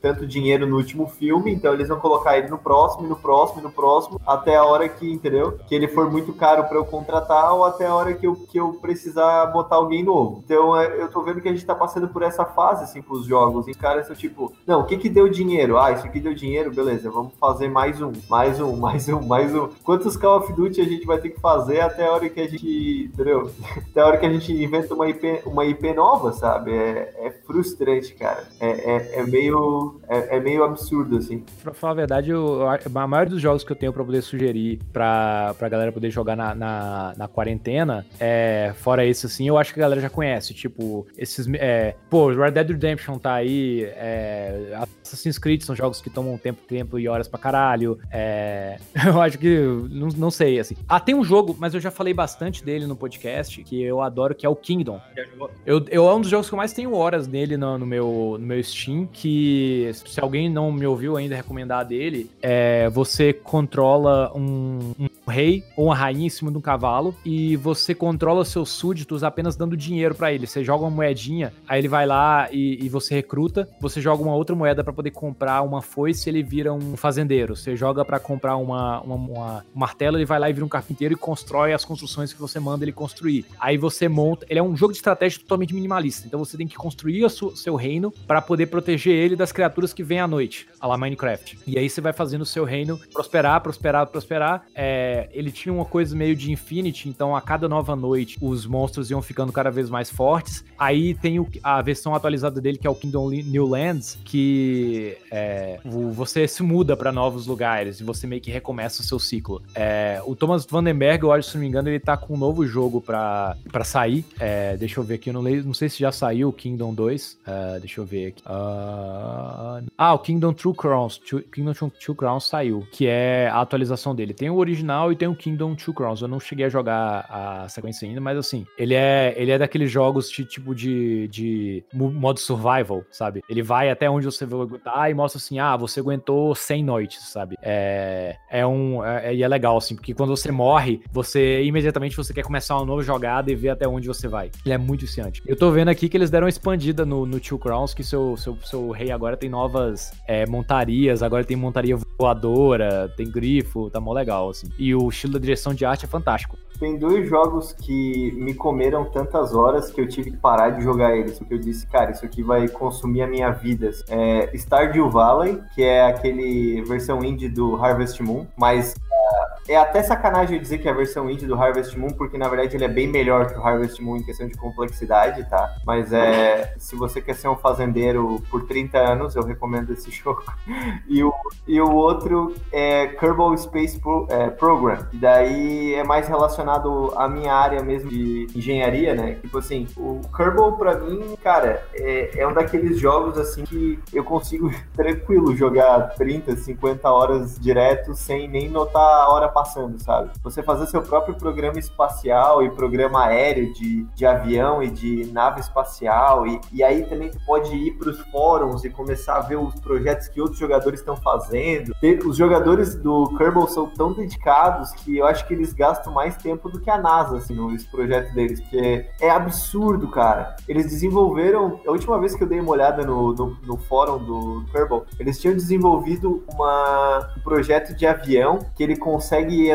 [SPEAKER 2] tanto dinheiro no último filme, então eles vão colocar ele no próximo, no próximo, no próximo, até a hora que, entendeu? Que ele for muito caro para eu contratar ou até a hora que eu, que eu precisar botar alguém novo. Então é, eu tô vendo que a gente tá passando por essa fase, assim, pros jogos. E caras são tipo, não, o que que deu dinheiro? Ah, isso aqui deu dinheiro, beleza, vamos fazer mais um, mais um, mais um, mais um. Quantos Call of Duty a gente vai ter que fazer até a hora que a gente, entendeu? Até a hora que a gente inventa uma IP, uma IP nova, sabe? É, é frustrante, cara. É, é, é meio, é, é, meio absurdo, assim.
[SPEAKER 1] Pra falar a verdade, eu, a maioria dos jogos que eu tenho pra poder sugerir pra, pra galera poder jogar na, na, na quarentena, é, fora esse, assim, eu acho que a galera já conhece. Tipo, esses. É, pô, Red Dead Redemption tá aí, é, Assassin's Creed são jogos que tomam tempo, tempo e horas pra caralho. É, eu acho que. Não, não sei, assim. Ah, tem um jogo, mas eu já falei bastante dele no podcast, que eu adoro, que é o Kingdom. Eu, eu, é um dos jogos que eu mais tenho horas nele no, no meu, no meu Steam, que que, se alguém não me ouviu ainda recomendar dele, é você controla um, um rei ou uma rainha em cima de um cavalo e você controla seus súditos apenas dando dinheiro para ele. Você joga uma moedinha, aí ele vai lá e, e você recruta, você joga uma outra moeda para poder comprar uma foice, ele vira um fazendeiro. Você joga para comprar uma, uma, uma, um martelo, ele vai lá e vira um carpinteiro e constrói as construções que você manda ele construir. Aí você monta, ele é um jogo de estratégia totalmente minimalista, então você tem que construir o seu reino para poder proteger ele das criaturas que vêm à noite, a lá Minecraft. E aí você vai fazendo o seu reino prosperar, prosperar, prosperar. É, ele tinha uma coisa meio de Infinity, então a cada nova noite os monstros iam ficando cada vez mais fortes. Aí tem o, a versão atualizada dele, que é o Kingdom New Lands, que é, você se muda para novos lugares e você meio que recomeça o seu ciclo. É, o Thomas Vandenberg, eu acho, se não me engano, ele tá com um novo jogo para sair. É, deixa eu ver aqui, eu não, leio, não sei se já saiu o Kingdom 2. É, deixa eu ver aqui. Uh, ah, o Kingdom True Crowns. Kingdom True Crowns saiu, que é a atualização dele. Tem o original e tem o Kingdom Two Crowns. Eu não cheguei a jogar a sequência ainda, mas assim, ele é, ele é daqueles jogos de tipo de, de modo survival, sabe? Ele vai até onde você vai aguentar e mostra assim: ah, você aguentou 100 noites, sabe? É, é um. É, e é legal, assim, porque quando você morre, você imediatamente você quer começar uma nova jogada e ver até onde você vai. Ele é muito viciante. Eu tô vendo aqui que eles deram uma expandida no, no Two Crowns, que seu, seu, seu rei agora tem novas é, montarias, agora tem montaria voadora, tem grifo, tá mó legal, assim. E o estilo da direção de arte é fantástico.
[SPEAKER 2] Tem dois jogos que me comeram tantas horas que eu tive que parar de jogar eles, porque eu disse, cara, isso aqui vai consumir a minha vida. É Stardew Valley, que é aquele versão indie do Harvest Moon, mas é até sacanagem dizer que é a versão indie do Harvest Moon, porque na verdade ele é bem melhor que o Harvest Moon em questão de complexidade, tá? Mas é, se você quer ser um fazendeiro por 30 anos, eu recomendo esse jogo. E o, e o outro é Kerbal Space Pro, é, Program, e daí é mais relacionado à minha área mesmo de engenharia, né? Tipo assim, o Kerbal pra mim, cara, é, é um daqueles jogos assim que eu consigo tranquilo jogar 30, 50 horas direto sem nem notar a hora passando, sabe? Você fazer seu próprio programa espacial e programa aéreo de, de avião e de nave espacial, e, e aí também tu pode ir para os fóruns e começar a ver os projetos que outros jogadores estão fazendo. Os jogadores do Kerbal são tão dedicados que eu acho que eles gastam mais tempo do que a NASA, assim, nos projetos deles, porque é absurdo, cara. Eles desenvolveram, a última vez que eu dei uma olhada no, no, no fórum do Kerbal, eles tinham desenvolvido uma, um projeto de avião que ele consegue consegue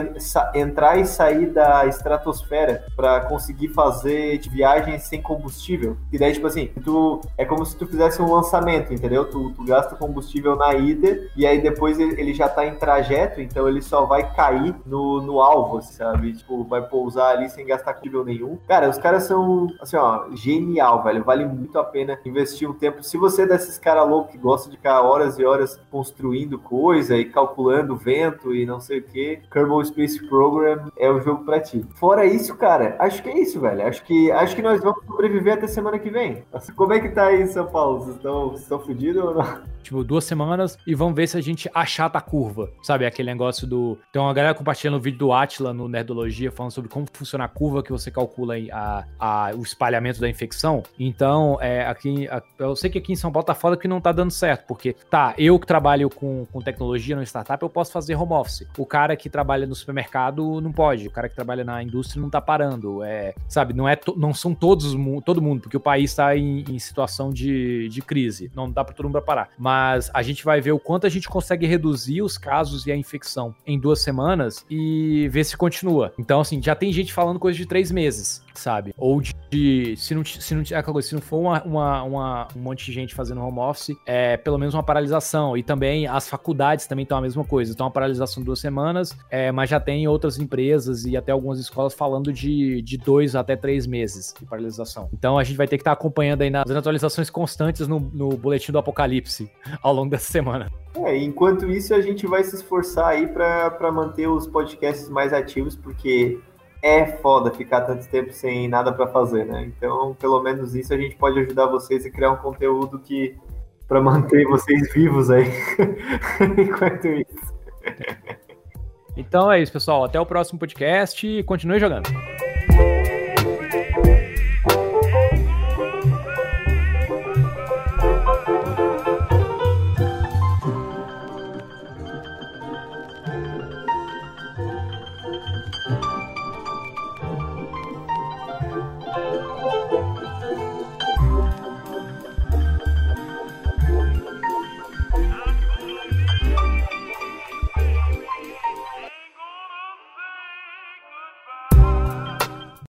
[SPEAKER 2] entrar e sair da estratosfera para conseguir fazer viagens sem combustível. E daí, tipo assim, tu, é como se tu fizesse um lançamento, entendeu? Tu, tu gasta combustível na ida e aí depois ele já tá em trajeto, então ele só vai cair no, no alvo, sabe? Tipo, vai pousar ali sem gastar combustível nenhum. Cara, os caras são, assim, ó, genial, velho. Vale muito a pena investir um tempo. Se você é desses caras loucos que gosta de ficar horas e horas construindo coisa e calculando vento e não sei o que, Kerbal Space Program é o jogo pra ti. Fora isso, cara, acho que é isso, velho. Acho que, acho que nós vamos sobreviver até semana que vem. Como é que tá aí em São Paulo? Vocês estão, fodidos ou não?
[SPEAKER 1] tipo, duas semanas e vamos ver se a gente achata a curva, sabe? Aquele negócio do. Tem uma galera compartilhando o vídeo do Atila no Nerdologia falando sobre como funciona a curva que você calcula a, a, o espalhamento da infecção. Então, é, aqui, a, eu sei que aqui em São Paulo tá foda que não tá dando certo, porque, tá, eu que trabalho com, com tecnologia no startup, eu posso fazer home office. O cara que trabalha no supermercado não pode, o cara que trabalha na indústria não tá parando. É, sabe, não, é to, não são todos, todo mundo, porque o país tá em, em situação de, de crise. Não dá pra todo mundo parar. Mas a gente vai ver o quanto a gente consegue reduzir os casos e a infecção em duas semanas e ver se continua. Então, assim, já tem gente falando coisa de três meses sabe? Ou de, se não, se não, é se não for uma, uma, uma, um monte de gente fazendo home office, é pelo menos uma paralisação. E também as faculdades também estão a mesma coisa. Então, uma paralisação duas semanas, é, mas já tem outras empresas e até algumas escolas falando de, de dois até três meses de paralisação. Então, a gente vai ter que estar acompanhando aí nas atualizações constantes no, no boletim do apocalipse ao longo dessa semana.
[SPEAKER 2] É, enquanto isso, a gente vai se esforçar aí para manter os podcasts mais ativos, porque é foda ficar tanto tempo sem nada para fazer, né? Então, pelo menos isso a gente pode ajudar vocês a criar um conteúdo que para manter vocês vivos aí enquanto isso.
[SPEAKER 1] Então é isso, pessoal. Até o próximo podcast e continue jogando.